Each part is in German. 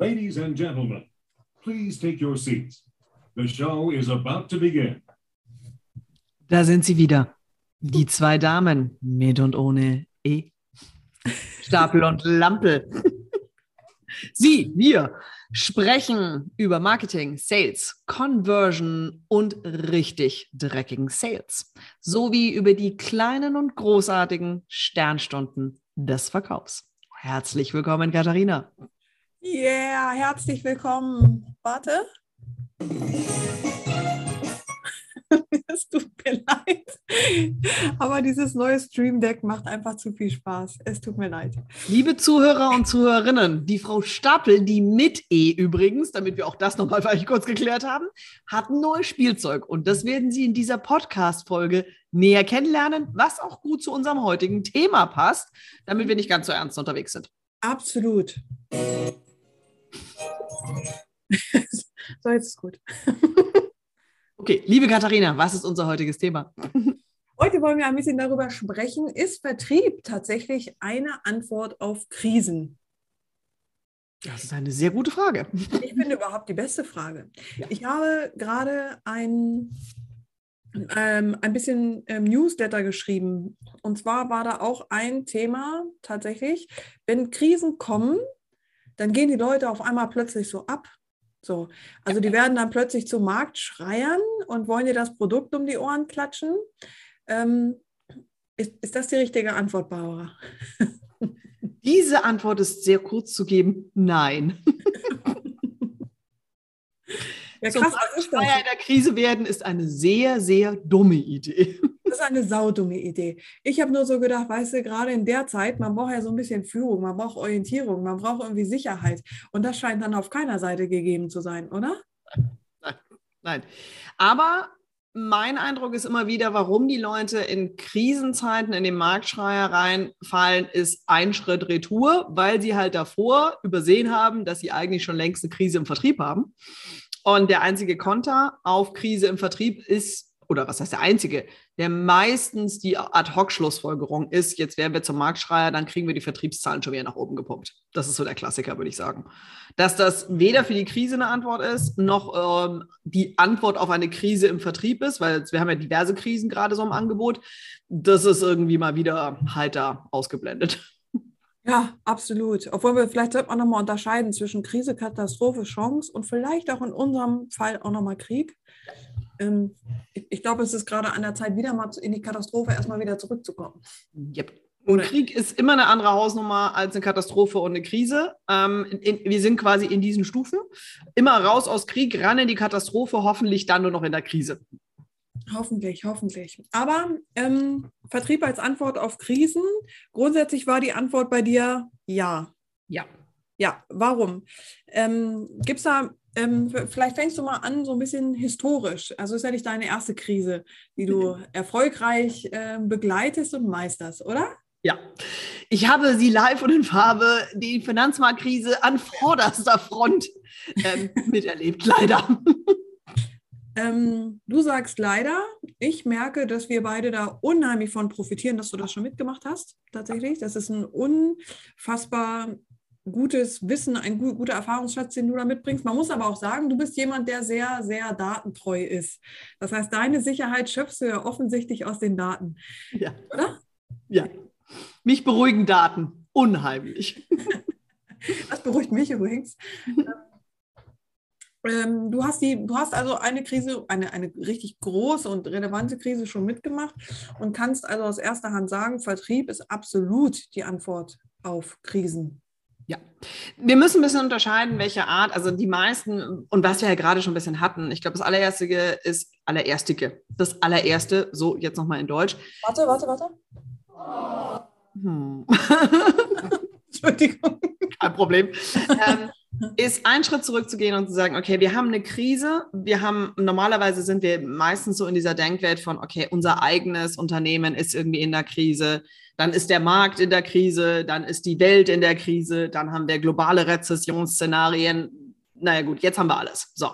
Ladies and gentlemen, please take your seats. The show is about to begin. Da sind sie wieder. Die zwei Damen mit und ohne E. Stapel und Lampel. Sie, wir sprechen über Marketing, Sales, Conversion und richtig dreckigen Sales, sowie über die kleinen und großartigen Sternstunden des Verkaufs. Herzlich willkommen, Katharina. Yeah, herzlich willkommen. Warte. es tut mir leid. Aber dieses neue Stream Deck macht einfach zu viel Spaß. Es tut mir leid. Liebe Zuhörer und Zuhörerinnen, die Frau Stapel, die mit E übrigens, damit wir auch das nochmal vielleicht kurz geklärt haben, hat ein neues Spielzeug. Und das werden Sie in dieser Podcast-Folge näher kennenlernen, was auch gut zu unserem heutigen Thema passt, damit wir nicht ganz so ernst unterwegs sind. Absolut. so, jetzt ist gut. Okay, liebe Katharina, was ist unser heutiges Thema? Heute wollen wir ein bisschen darüber sprechen, ist Vertrieb tatsächlich eine Antwort auf Krisen? Das ist eine sehr gute Frage. Ich finde überhaupt die beste Frage. Ja. Ich habe gerade ein, ähm, ein bisschen ähm, Newsletter geschrieben. Und zwar war da auch ein Thema tatsächlich, wenn Krisen kommen, dann gehen die Leute auf einmal plötzlich so ab so, also die werden dann plötzlich zum Markt schreiern und wollen dir das Produkt um die Ohren klatschen. Ähm, ist, ist das die richtige Antwort, Barbara? Diese Antwort ist sehr kurz zu geben. Nein. Ja, krass, was ist das? in der Krise werden ist eine sehr, sehr dumme Idee. Das ist eine saudumme Idee. Ich habe nur so gedacht, weißt du, gerade in der Zeit, man braucht ja so ein bisschen Führung, man braucht Orientierung, man braucht irgendwie Sicherheit. Und das scheint dann auf keiner Seite gegeben zu sein, oder? Nein, nein. Aber mein Eindruck ist immer wieder, warum die Leute in Krisenzeiten in den Marktschreier reinfallen, ist ein Schritt Retour, weil sie halt davor übersehen haben, dass sie eigentlich schon längst eine Krise im Vertrieb haben. Und der einzige Konter auf Krise im Vertrieb ist oder was heißt der einzige, der meistens die Ad-Hoc-Schlussfolgerung ist, jetzt werden wir zum Marktschreier, dann kriegen wir die Vertriebszahlen schon wieder nach oben gepumpt. Das ist so der Klassiker, würde ich sagen. Dass das weder für die Krise eine Antwort ist, noch ähm, die Antwort auf eine Krise im Vertrieb ist, weil wir haben ja diverse Krisen gerade so im Angebot, das ist irgendwie mal wieder heiter ausgeblendet. Ja, absolut. Obwohl wir vielleicht sollte man nochmal unterscheiden zwischen Krise, Katastrophe, Chance und vielleicht auch in unserem Fall auch nochmal Krieg ähm, ich, ich glaube, es ist gerade an der Zeit, wieder mal in die Katastrophe erstmal wieder zurückzukommen. Yep. Und Krieg ist immer eine andere Hausnummer als eine Katastrophe und eine Krise. Ähm, in, wir sind quasi in diesen Stufen. Immer raus aus Krieg, ran in die Katastrophe, hoffentlich dann nur noch in der Krise. Hoffentlich, hoffentlich. Aber ähm, Vertrieb als Antwort auf Krisen. Grundsätzlich war die Antwort bei dir ja. Ja. Ja, warum? Ähm, Gibt es da ähm, vielleicht fängst du mal an, so ein bisschen historisch. Also ist ja nicht deine erste Krise, die du erfolgreich äh, begleitest und meisterst, oder? Ja, ich habe sie live und in Farbe, die Finanzmarktkrise an vorderster Front ähm, miterlebt, leider. Ähm, du sagst leider, ich merke, dass wir beide da unheimlich von profitieren, dass du das schon mitgemacht hast, tatsächlich. Das ist ein unfassbar gutes Wissen, ein guter Erfahrungsschatz, den du da mitbringst. Man muss aber auch sagen, du bist jemand, der sehr, sehr datentreu ist. Das heißt, deine Sicherheit schöpfst du ja offensichtlich aus den Daten. Ja. Oder? Ja. Mich beruhigen Daten. Unheimlich. Das beruhigt mich übrigens. Ähm, du, hast die, du hast also eine Krise, eine, eine richtig große und relevante Krise schon mitgemacht und kannst also aus erster Hand sagen, Vertrieb ist absolut die Antwort auf Krisen. Ja, wir müssen ein bisschen unterscheiden, welche Art, also die meisten, und was wir ja gerade schon ein bisschen hatten, ich glaube, das allererste ist allererstige. Das allererste, so jetzt nochmal in Deutsch. Warte, warte, warte. Hm. Entschuldigung. Kein Problem. ähm, ist ein Schritt zurückzugehen und zu sagen, okay, wir haben eine Krise, wir haben, normalerweise sind wir meistens so in dieser Denkwelt von, okay, unser eigenes Unternehmen ist irgendwie in der Krise, dann ist der Markt in der Krise, dann ist die Welt in der Krise, dann haben wir globale Rezessionsszenarien. Naja gut, jetzt haben wir alles. So.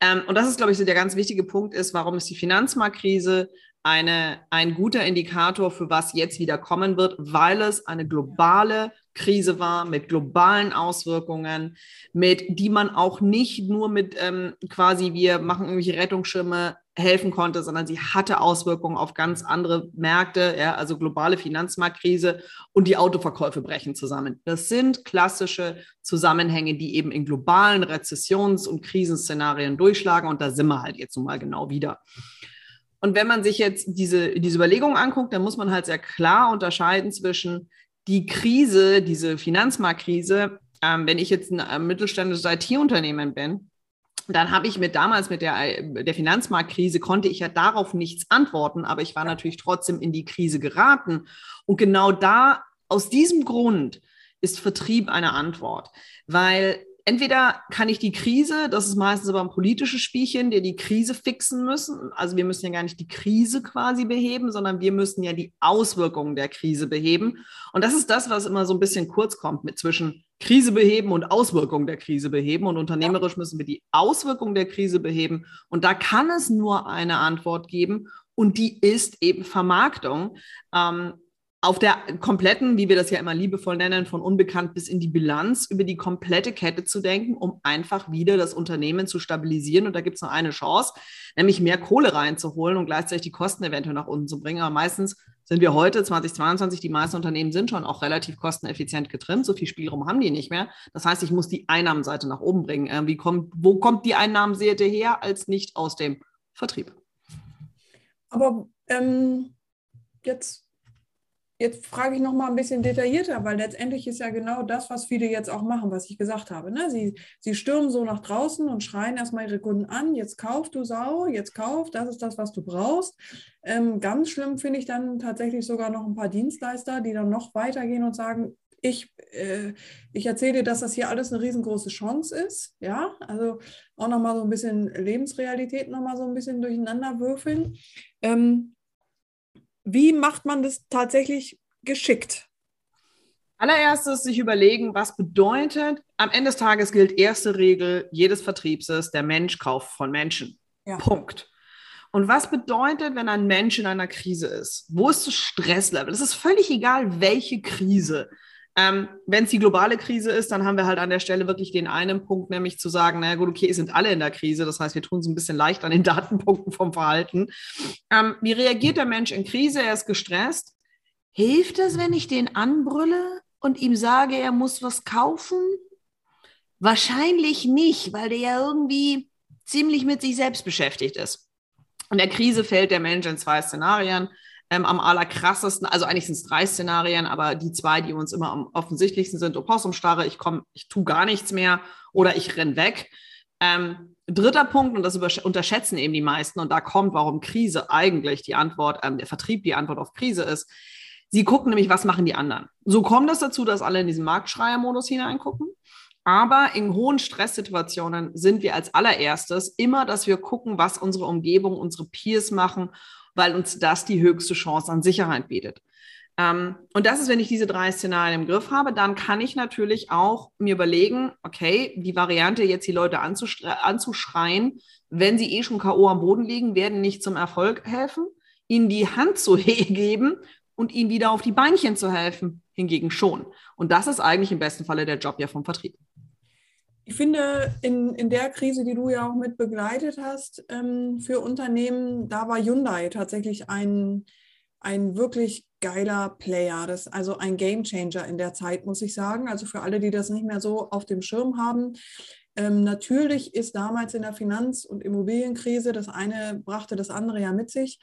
Ähm, und das ist, glaube ich, so der ganz wichtige Punkt ist, warum ist die Finanzmarktkrise eine, ein guter Indikator für was jetzt wieder kommen wird, weil es eine globale Krise war mit globalen Auswirkungen, mit die man auch nicht nur mit ähm, quasi wir machen irgendwelche Rettungsschirme helfen konnte, sondern sie hatte Auswirkungen auf ganz andere Märkte, ja, also globale Finanzmarktkrise und die Autoverkäufe brechen zusammen. Das sind klassische Zusammenhänge, die eben in globalen Rezessions- und Krisenszenarien durchschlagen und da sind wir halt jetzt nun mal genau wieder. Und wenn man sich jetzt diese, diese Überlegungen anguckt, dann muss man halt sehr klar unterscheiden zwischen die Krise, diese Finanzmarktkrise, ähm, wenn ich jetzt ein äh, mittelständisches IT-Unternehmen bin, dann habe ich mir damals mit der, äh, der Finanzmarktkrise, konnte ich ja darauf nichts antworten, aber ich war natürlich trotzdem in die Krise geraten. Und genau da, aus diesem Grund, ist Vertrieb eine Antwort, weil entweder kann ich die Krise, das ist meistens aber ein politisches Spielchen, der die Krise fixen müssen. Also wir müssen ja gar nicht die Krise quasi beheben, sondern wir müssen ja die Auswirkungen der Krise beheben. Und das ist das, was immer so ein bisschen kurz kommt mit zwischen Krise beheben und Auswirkungen der Krise beheben. Und unternehmerisch müssen wir die Auswirkungen der Krise beheben. Und da kann es nur eine Antwort geben. Und die ist eben Vermarktung. Ähm, auf der kompletten, wie wir das ja immer liebevoll nennen, von unbekannt bis in die Bilanz, über die komplette Kette zu denken, um einfach wieder das Unternehmen zu stabilisieren. Und da gibt es noch eine Chance, nämlich mehr Kohle reinzuholen und gleichzeitig die Kosten eventuell nach unten zu bringen. Aber meistens sind wir heute, 2022, die meisten Unternehmen sind schon auch relativ kosteneffizient getrimmt. So viel Spielraum haben die nicht mehr. Das heißt, ich muss die Einnahmenseite nach oben bringen. Äh, wie kommt, wo kommt die Einnahmenseite her, als nicht aus dem Vertrieb? Aber ähm, jetzt Jetzt frage ich noch mal ein bisschen detaillierter, weil letztendlich ist ja genau das, was viele jetzt auch machen, was ich gesagt habe. Ne? Sie, sie stürmen so nach draußen und schreien erstmal ihre Kunden an, jetzt kauf du Sau, jetzt kauf, das ist das, was du brauchst. Ähm, ganz schlimm finde ich dann tatsächlich sogar noch ein paar Dienstleister, die dann noch weitergehen und sagen, ich, äh, ich erzähle dir, dass das hier alles eine riesengroße Chance ist. Ja, also auch nochmal so ein bisschen Lebensrealität nochmal so ein bisschen durcheinander würfeln. Ähm, wie macht man das tatsächlich geschickt? Allererstes sich überlegen, was bedeutet, am Ende des Tages gilt erste Regel jedes Vertriebs ist, der Mensch kauft von Menschen. Ja. Punkt. Und was bedeutet, wenn ein Mensch in einer Krise ist? Wo ist das Stresslevel? Es ist völlig egal, welche Krise. Ähm, Wenn es die globale Krise ist, dann haben wir halt an der Stelle wirklich den einen Punkt, nämlich zu sagen, naja gut, okay, sind alle in der Krise. Das heißt, wir tun es ein bisschen leicht an den Datenpunkten vom Verhalten. Ähm, wie reagiert der Mensch in Krise? Er ist gestresst. Hilft es, wenn ich den anbrülle und ihm sage, er muss was kaufen? Wahrscheinlich nicht, weil der ja irgendwie ziemlich mit sich selbst beschäftigt ist. In der Krise fällt der Mensch in zwei Szenarien ähm, am allerkrassesten, also eigentlich sind es drei Szenarien, aber die zwei, die uns immer am offensichtlichsten sind, Opossumstarre, ich komme, ich tue gar nichts mehr oder ich renn weg. Ähm, dritter Punkt, und das unterschätzen eben die meisten, und da kommt, warum Krise eigentlich die Antwort, ähm, der Vertrieb die Antwort auf Krise ist. Sie gucken nämlich, was machen die anderen. So kommt es dazu, dass alle in diesen Marktschreier-Modus hineingucken. Aber in hohen Stresssituationen sind wir als allererstes immer, dass wir gucken, was unsere Umgebung, unsere Peers machen weil uns das die höchste Chance an Sicherheit bietet. Ähm, und das ist, wenn ich diese drei Szenarien im Griff habe, dann kann ich natürlich auch mir überlegen, okay, die Variante, jetzt die Leute anzuschreien, wenn sie eh schon K.O. am Boden liegen, werden nicht zum Erfolg helfen, ihnen die Hand zu geben und ihnen wieder auf die Beinchen zu helfen, hingegen schon. Und das ist eigentlich im besten Falle der Job ja vom Vertrieb. Ich finde, in, in der Krise, die du ja auch mit begleitet hast ähm, für Unternehmen, da war Hyundai tatsächlich ein, ein wirklich geiler Player. Das also ein Game Changer in der Zeit, muss ich sagen. Also für alle, die das nicht mehr so auf dem Schirm haben. Ähm, natürlich ist damals in der Finanz- und Immobilienkrise, das eine brachte das andere ja mit sich,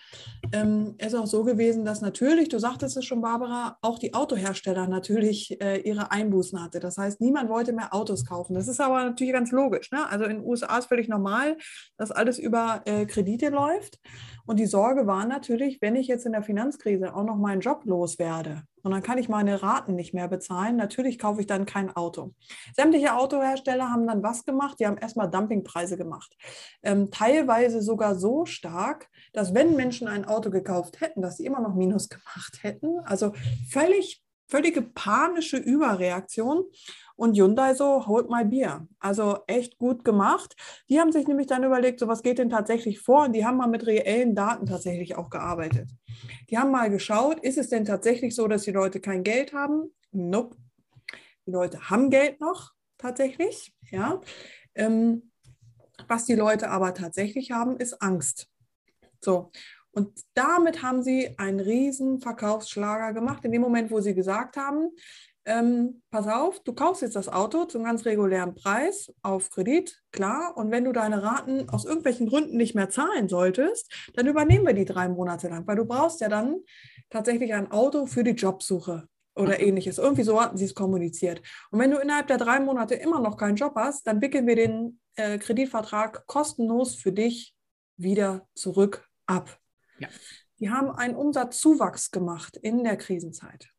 ähm, ist auch so gewesen, dass natürlich, du sagtest es schon, Barbara, auch die Autohersteller natürlich äh, ihre Einbußen hatte. Das heißt, niemand wollte mehr Autos kaufen. Das ist aber natürlich ganz logisch. Ne? Also in den USA ist völlig normal, dass alles über äh, Kredite läuft. Und die Sorge war natürlich, wenn ich jetzt in der Finanzkrise auch noch meinen Job loswerde, und dann kann ich meine Raten nicht mehr bezahlen. Natürlich kaufe ich dann kein Auto. Sämtliche Autohersteller haben dann was gemacht? Die haben erstmal Dumpingpreise gemacht. Ähm, teilweise sogar so stark, dass wenn Menschen ein Auto gekauft hätten, dass sie immer noch Minus gemacht hätten. Also völlig, völlige panische Überreaktion. Und Hyundai so, hold my beer. Also echt gut gemacht. Die haben sich nämlich dann überlegt, so was geht denn tatsächlich vor? Und die haben mal mit reellen Daten tatsächlich auch gearbeitet. Die haben mal geschaut, ist es denn tatsächlich so, dass die Leute kein Geld haben? Nope. Die Leute haben Geld noch tatsächlich, ja. Ähm, was die Leute aber tatsächlich haben, ist Angst. So, und damit haben sie einen riesen Verkaufsschlager gemacht, in dem Moment, wo sie gesagt haben, ähm, pass auf, du kaufst jetzt das Auto zum ganz regulären Preis auf Kredit, klar. Und wenn du deine Raten aus irgendwelchen Gründen nicht mehr zahlen solltest, dann übernehmen wir die drei Monate lang, weil du brauchst ja dann tatsächlich ein Auto für die Jobsuche oder mhm. ähnliches. Irgendwie so hatten sie es kommuniziert. Und wenn du innerhalb der drei Monate immer noch keinen Job hast, dann wickeln wir den äh, Kreditvertrag kostenlos für dich wieder zurück ab. Ja. Die haben einen Umsatzzuwachs gemacht in der Krisenzeit.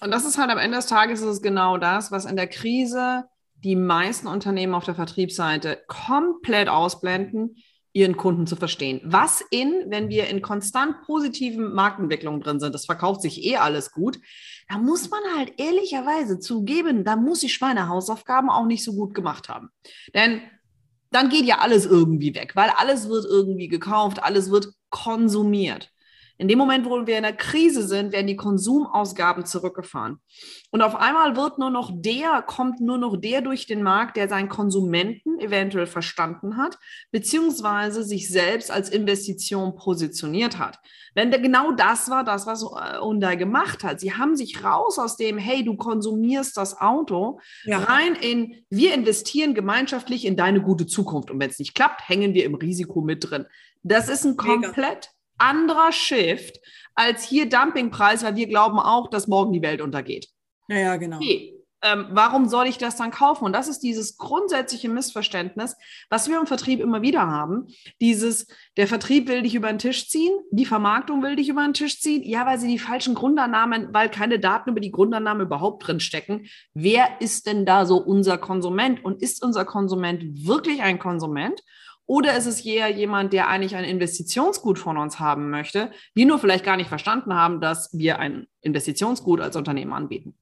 Und das ist halt am Ende des Tages ist genau das, was in der Krise die meisten Unternehmen auf der Vertriebsseite komplett ausblenden, ihren Kunden zu verstehen. Was in, wenn wir in konstant positiven Marktentwicklungen drin sind, das verkauft sich eh alles gut, da muss man halt ehrlicherweise zugeben, da muss ich meine Hausaufgaben auch nicht so gut gemacht haben. Denn dann geht ja alles irgendwie weg, weil alles wird irgendwie gekauft, alles wird konsumiert. In dem Moment, wo wir in der Krise sind, werden die Konsumausgaben zurückgefahren. Und auf einmal wird nur noch der, kommt nur noch der durch den Markt, der seinen Konsumenten eventuell verstanden hat, beziehungsweise sich selbst als Investition positioniert hat. Wenn der, genau das war das, was Hyundai gemacht hat. Sie haben sich raus aus dem, hey, du konsumierst das Auto, ja. rein in, wir investieren gemeinschaftlich in deine gute Zukunft. Und wenn es nicht klappt, hängen wir im Risiko mit drin. Das ist ein komplett anderer Shift als hier Dumpingpreis, weil wir glauben auch, dass morgen die Welt untergeht. Ja, ja, genau. Okay. Ähm, warum soll ich das dann kaufen? Und das ist dieses grundsätzliche Missverständnis, was wir im Vertrieb immer wieder haben. Dieses, der Vertrieb will dich über den Tisch ziehen, die Vermarktung will dich über den Tisch ziehen. Ja, weil sie die falschen Grundannahmen, weil keine Daten über die Grundannahmen überhaupt drin stecken. Wer ist denn da so unser Konsument? Und ist unser Konsument wirklich ein Konsument? Oder ist es eher jemand, der eigentlich ein Investitionsgut von uns haben möchte, wir nur vielleicht gar nicht verstanden haben, dass wir ein Investitionsgut als Unternehmen anbieten?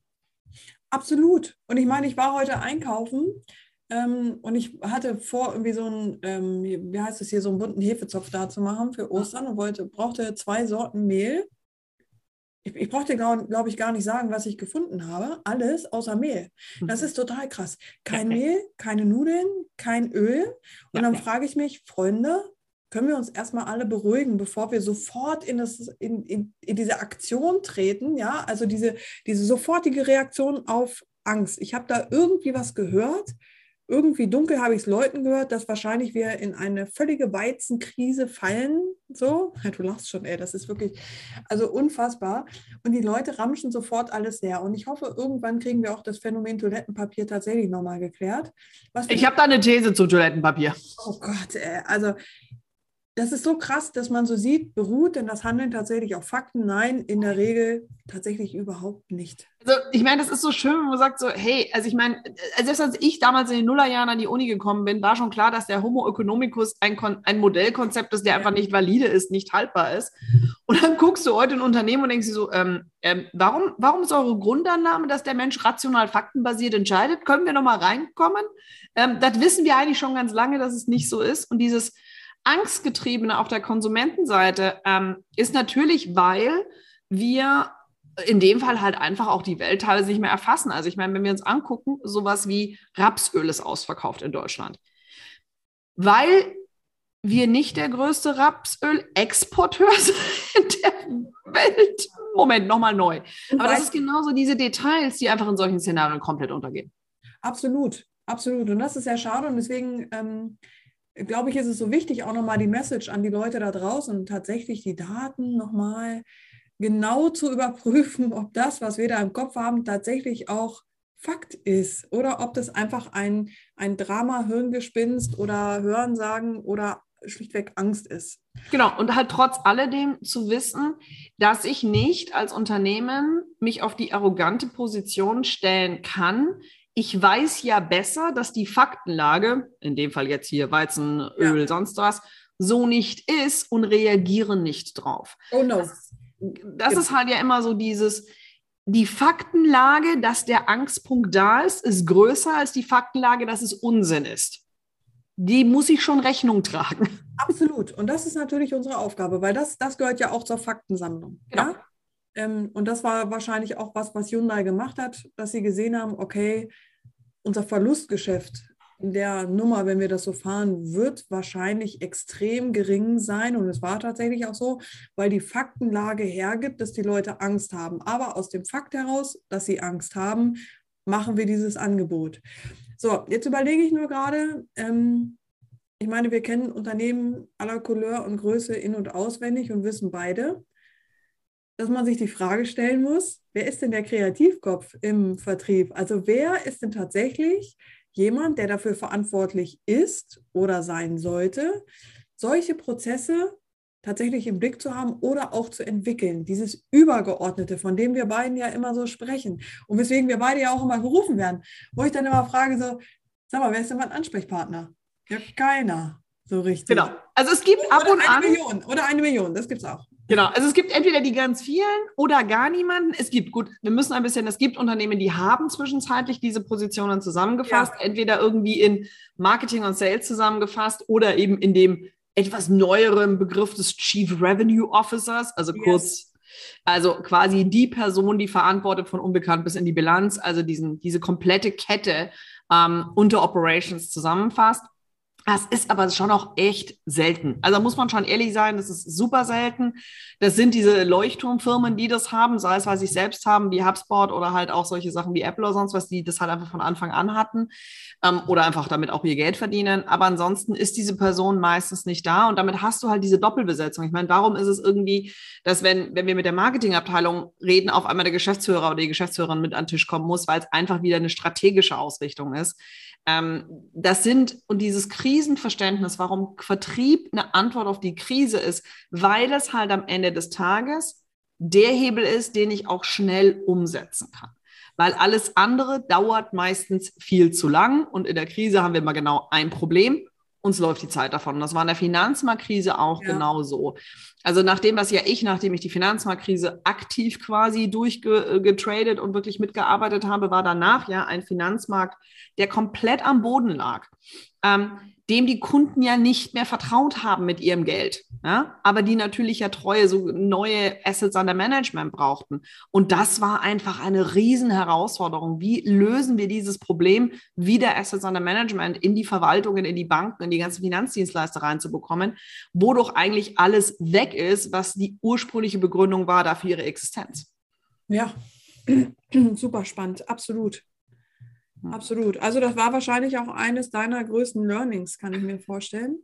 Absolut. Und ich meine, ich war heute einkaufen ähm, und ich hatte vor, irgendwie so einen, ähm, wie heißt es hier, so einen bunten Hefezopf da zu machen für Ostern und wollte, brauchte zwei Sorten Mehl ich, ich brauchte, glaube glaub ich, gar nicht sagen, was ich gefunden habe. Alles außer Mehl. Das mhm. ist total krass. Kein Mehl, keine Nudeln, kein Öl. Und dann frage ich mich, Freunde, können wir uns erstmal alle beruhigen, bevor wir sofort in, das, in, in, in diese Aktion treten, ja, also diese, diese sofortige Reaktion auf Angst. Ich habe da irgendwie was gehört, irgendwie dunkel habe ich es Leuten gehört, dass wahrscheinlich wir in eine völlige Weizenkrise fallen. So, du lachst schon, ey, das ist wirklich, also unfassbar. Und die Leute ramschen sofort alles leer. Und ich hoffe, irgendwann kriegen wir auch das Phänomen Toilettenpapier tatsächlich nochmal geklärt. ich habe da eine These zu Toilettenpapier. Oh Gott, ey, also das ist so krass, dass man so sieht, beruht denn das Handeln tatsächlich auf Fakten? Nein, in der Regel tatsächlich überhaupt nicht. Also ich meine, das ist so schön, wenn man sagt so, hey, also ich meine, äh, selbst als ich damals in den Nullerjahren an die Uni gekommen bin, war schon klar, dass der Homo economicus ein, ein Modellkonzept ist, der einfach nicht valide ist, nicht haltbar ist. Und dann guckst du heute ein Unternehmen und denkst dir so, ähm, ähm, warum, warum ist eure Grundannahme, dass der Mensch rational faktenbasiert entscheidet? Können wir nochmal reinkommen? Ähm, das wissen wir eigentlich schon ganz lange, dass es nicht so ist. Und dieses Angstgetriebene auf der Konsumentenseite ähm, ist natürlich, weil wir in dem Fall halt einfach auch die Welt teilweise nicht mehr erfassen. Also ich meine, wenn wir uns angucken, sowas wie Rapsöl ist ausverkauft in Deutschland. Weil wir nicht der größte Rapsöl-Exporteur sind in der Welt. Moment, nochmal neu. Aber das ist genauso diese Details, die einfach in solchen Szenarien komplett untergehen. Absolut, absolut. Und das ist sehr schade. Und deswegen ähm, glaube ich, ist es so wichtig, auch nochmal die Message an die Leute da draußen, tatsächlich die Daten nochmal genau zu überprüfen, ob das, was wir da im Kopf haben, tatsächlich auch Fakt ist oder ob das einfach ein, ein Drama, Hirngespinst oder Hörensagen oder schlichtweg Angst ist. Genau, und halt trotz alledem zu wissen, dass ich nicht als Unternehmen mich auf die arrogante Position stellen kann, ich weiß ja besser, dass die Faktenlage, in dem Fall jetzt hier Weizen, Öl, ja. sonst was, so nicht ist und reagieren nicht drauf. Oh no. Das, das ist halt ja immer so dieses, die Faktenlage, dass der Angstpunkt da ist, ist größer als die Faktenlage, dass es Unsinn ist. Die muss ich schon Rechnung tragen. Absolut. Und das ist natürlich unsere Aufgabe, weil das, das gehört ja auch zur Faktensammlung. Genau. Ja? Ähm, und das war wahrscheinlich auch was, was Hyundai gemacht hat, dass sie gesehen haben, okay, unser Verlustgeschäft in der Nummer, wenn wir das so fahren, wird wahrscheinlich extrem gering sein. Und es war tatsächlich auch so, weil die Faktenlage hergibt, dass die Leute Angst haben. Aber aus dem Fakt heraus, dass sie Angst haben, machen wir dieses Angebot. So, jetzt überlege ich nur gerade, ähm, ich meine, wir kennen Unternehmen aller Couleur und Größe in- und auswendig und wissen beide, dass man sich die Frage stellen muss, wer ist denn der Kreativkopf im Vertrieb? Also wer ist denn tatsächlich jemand, der dafür verantwortlich ist oder sein sollte, solche Prozesse tatsächlich im Blick zu haben oder auch zu entwickeln. Dieses Übergeordnete, von dem wir beiden ja immer so sprechen und weswegen wir beide ja auch immer gerufen werden, wo ich dann immer frage, so, sag mal, wer ist denn mein Ansprechpartner? Ja, keiner so richtig. Genau. Also es gibt oder ab und eine an. Million oder eine Million, das gibt es auch. Genau, also es gibt entweder die ganz vielen oder gar niemanden. Es gibt, gut, wir müssen ein bisschen, es gibt Unternehmen, die haben zwischenzeitlich diese Positionen zusammengefasst, ja. entweder irgendwie in Marketing und Sales zusammengefasst oder eben in dem etwas neueren Begriff des Chief Revenue Officers, also yes. kurz, also quasi die Person, die verantwortet von unbekannt bis in die Bilanz, also diesen, diese komplette Kette ähm, unter Operations zusammenfasst. Das ist aber schon auch echt selten. Also muss man schon ehrlich sein, das ist super selten. Das sind diese Leuchtturmfirmen, die das haben, sei es, weil sie es selbst haben, wie HubSpot oder halt auch solche Sachen wie Apple oder sonst was, die das halt einfach von Anfang an hatten ähm, oder einfach damit auch ihr Geld verdienen. Aber ansonsten ist diese Person meistens nicht da und damit hast du halt diese Doppelbesetzung. Ich meine, warum ist es irgendwie, dass wenn, wenn wir mit der Marketingabteilung reden, auf einmal der Geschäftsführer oder die Geschäftsführerin mit an den Tisch kommen muss, weil es einfach wieder eine strategische Ausrichtung ist. Ähm, das sind, und dieses Krisenverständnis, warum Vertrieb eine Antwort auf die Krise ist, weil es halt am Ende des Tages der Hebel ist, den ich auch schnell umsetzen kann. Weil alles andere dauert meistens viel zu lang und in der Krise haben wir immer genau ein Problem uns läuft die Zeit davon. Und das war in der Finanzmarktkrise auch ja. genau so. Also nachdem das ja ich, nachdem ich die Finanzmarktkrise aktiv quasi durchgetradet und wirklich mitgearbeitet habe, war danach ja ein Finanzmarkt, der komplett am Boden lag. Ähm, dem die Kunden ja nicht mehr vertraut haben mit ihrem Geld, ja? aber die natürlich ja treue, so neue Assets under Management brauchten. Und das war einfach eine Riesenherausforderung. Wie lösen wir dieses Problem, wieder Assets under Management in die Verwaltungen, in die Banken, in die ganzen Finanzdienstleister reinzubekommen, wo doch eigentlich alles weg ist, was die ursprüngliche Begründung war dafür ihre Existenz. Ja, super spannend, absolut. Absolut. Also das war wahrscheinlich auch eines deiner größten Learnings, kann ich mir vorstellen,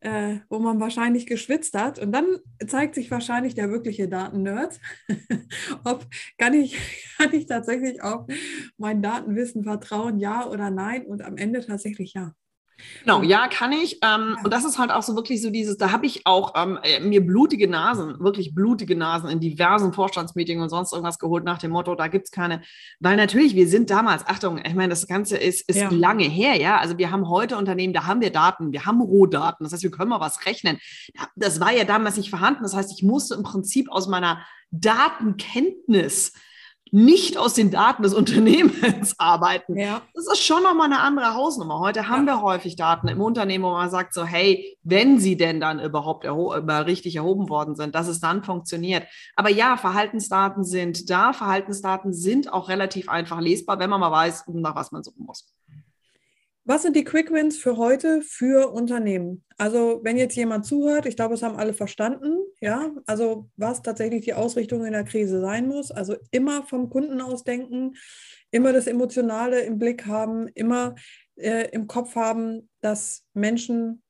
äh, wo man wahrscheinlich geschwitzt hat. Und dann zeigt sich wahrscheinlich der wirkliche Datennerd, ob kann ich, kann ich tatsächlich auf mein Datenwissen vertrauen, ja oder nein? Und am Ende tatsächlich ja. Genau, ja, kann ich. Ähm, ja. Und das ist halt auch so wirklich so dieses, da habe ich auch ähm, äh, mir blutige Nasen, wirklich blutige Nasen in diversen Vorstandsmeetings und sonst irgendwas geholt nach dem Motto, da gibt es keine. Weil natürlich, wir sind damals, Achtung, ich meine, das Ganze ist, ist ja. lange her, ja. Also wir haben heute Unternehmen, da haben wir Daten, wir haben Rohdaten. Das heißt, wir können mal was rechnen. Das war ja damals nicht vorhanden. Das heißt, ich musste im Prinzip aus meiner Datenkenntnis nicht aus den Daten des Unternehmens arbeiten. Ja. Das ist schon nochmal eine andere Hausnummer. Heute haben ja. wir häufig Daten im Unternehmen, wo man sagt so, hey, wenn sie denn dann überhaupt erho richtig erhoben worden sind, dass es dann funktioniert. Aber ja, Verhaltensdaten sind da. Verhaltensdaten sind auch relativ einfach lesbar, wenn man mal weiß, nach was man suchen muss. Was sind die Quick Wins für heute für Unternehmen? Also, wenn jetzt jemand zuhört, ich glaube, es haben alle verstanden, ja, also was tatsächlich die Ausrichtung in der Krise sein muss. Also immer vom Kunden aus denken, immer das Emotionale im Blick haben, immer äh, im Kopf haben, dass Menschen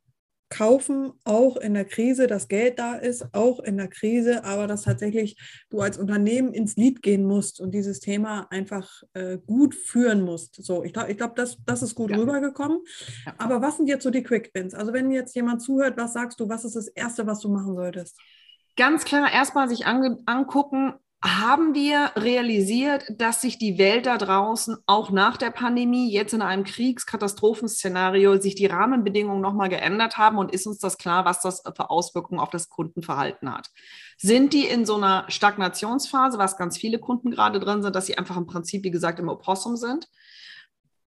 kaufen, auch in der Krise, dass Geld da ist, auch in der Krise, aber dass tatsächlich du als Unternehmen ins Lied gehen musst und dieses Thema einfach äh, gut führen musst. So, ich glaube, ich glaub, das, das ist gut ja. rübergekommen. Ja. Aber was sind jetzt so die Quick Wins? Also wenn jetzt jemand zuhört, was sagst du, was ist das Erste, was du machen solltest? Ganz klar, erstmal sich angucken, haben wir realisiert, dass sich die Welt da draußen auch nach der Pandemie, jetzt in einem Kriegskatastrophenszenario, sich die Rahmenbedingungen nochmal geändert haben und ist uns das klar, was das für Auswirkungen auf das Kundenverhalten hat? Sind die in so einer Stagnationsphase, was ganz viele Kunden gerade drin sind, dass sie einfach im Prinzip, wie gesagt, im Opossum sind?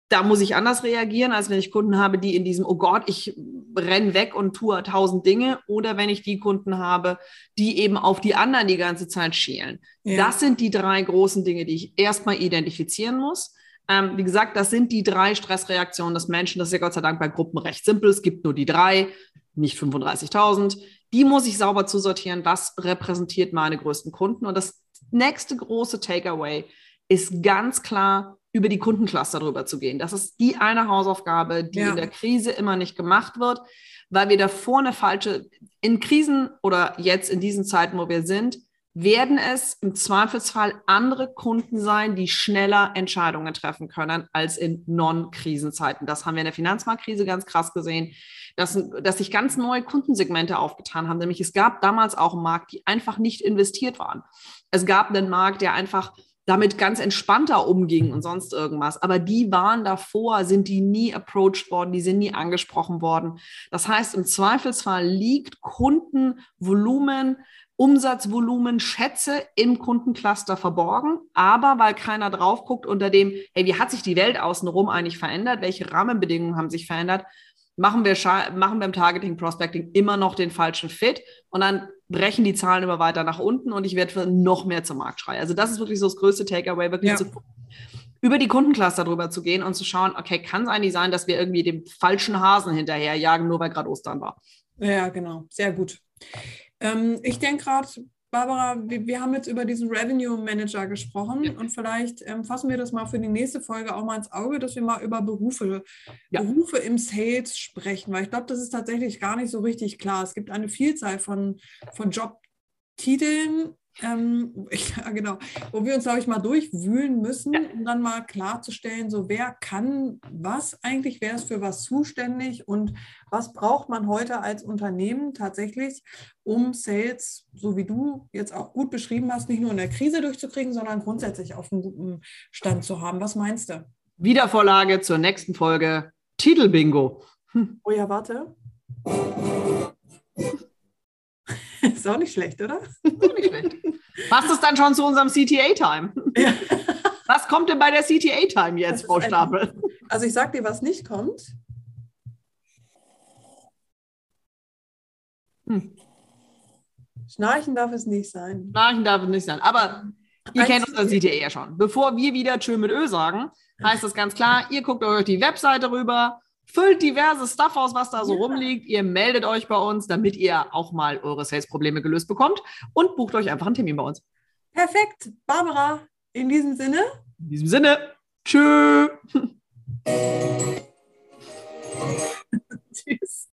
Da muss ich anders reagieren, als wenn ich Kunden habe, die in diesem, oh Gott, ich renn weg und tue tausend Dinge, oder wenn ich die Kunden habe, die eben auf die anderen die ganze Zeit schielen. Ja. Das sind die drei großen Dinge, die ich erstmal identifizieren muss. Ähm, wie gesagt, das sind die drei Stressreaktionen des Menschen. Das ist ja Gott sei Dank bei Gruppen recht simpel. Es gibt nur die drei, nicht 35.000. Die muss ich sauber zusortieren. Was repräsentiert meine größten Kunden? Und das nächste große Takeaway ist ganz klar, über die Kundencluster drüber zu gehen. Das ist die eine Hausaufgabe, die ja. in der Krise immer nicht gemacht wird, weil wir davor eine falsche, in Krisen oder jetzt in diesen Zeiten, wo wir sind, werden es im Zweifelsfall andere Kunden sein, die schneller Entscheidungen treffen können als in Non-Krisenzeiten. Das haben wir in der Finanzmarktkrise ganz krass gesehen, dass, dass sich ganz neue Kundensegmente aufgetan haben. Nämlich es gab damals auch einen Markt, die einfach nicht investiert waren. Es gab einen Markt, der einfach damit ganz entspannter umging und sonst irgendwas. Aber die waren davor, sind die nie approached worden, die sind nie angesprochen worden. Das heißt, im Zweifelsfall liegt Kundenvolumen, Umsatzvolumen, Schätze im Kundencluster verborgen, aber weil keiner drauf guckt unter dem, hey, wie hat sich die Welt außenrum eigentlich verändert? Welche Rahmenbedingungen haben sich verändert? Machen wir, machen wir im Targeting Prospecting immer noch den falschen Fit und dann brechen die Zahlen immer weiter nach unten und ich werde noch mehr zum Markt schreien. Also das ist wirklich so das größte Takeaway, wirklich ja. zu, über die Kundencluster drüber zu gehen und zu schauen, okay, kann es eigentlich sein, dass wir irgendwie dem falschen Hasen hinterherjagen, nur weil gerade Ostern war? Ja, genau, sehr gut. Ähm, ich denke gerade, Barbara, wir, wir, haben jetzt über diesen Revenue Manager gesprochen ja. und vielleicht ähm, fassen wir das mal für die nächste Folge auch mal ins Auge, dass wir mal über Berufe, ja. Berufe im Sales sprechen, weil ich glaube, das ist tatsächlich gar nicht so richtig klar. Es gibt eine Vielzahl von, von Jobtiteln, ähm, ja, genau, wo wir uns, glaube ich, mal durchwühlen müssen, ja. um dann mal klarzustellen, so wer kann was eigentlich, wer ist für was zuständig und was braucht man heute als Unternehmen tatsächlich, um Sales, so wie du jetzt auch gut beschrieben hast, nicht nur in der Krise durchzukriegen, sondern grundsätzlich auf einem guten Stand zu haben. Was meinst du? Wiedervorlage zur nächsten Folge Titelbingo. Hm. Oh ja, warte. Ist auch nicht schlecht, oder? Ist auch nicht schlecht. Passt es dann schon zu unserem CTA-Time? Ja. Was kommt denn bei der CTA-Time jetzt, Frau Stapel? also ich sag dir, was nicht kommt. Hm. Schnarchen darf es nicht sein. Schnarchen darf es nicht sein. Aber ihr kennt unser CTA ja schon. Bevor wir wieder schön mit Ö sagen, heißt das ganz klar, ihr guckt euch die Webseite rüber, füllt diverse Stuff aus, was da so ja. rumliegt. Ihr meldet euch bei uns, damit ihr auch mal eure Sales-Probleme gelöst bekommt und bucht euch einfach einen Termin bei uns. Perfekt. Barbara, in diesem Sinne. In diesem Sinne. Tschö. Tschüss.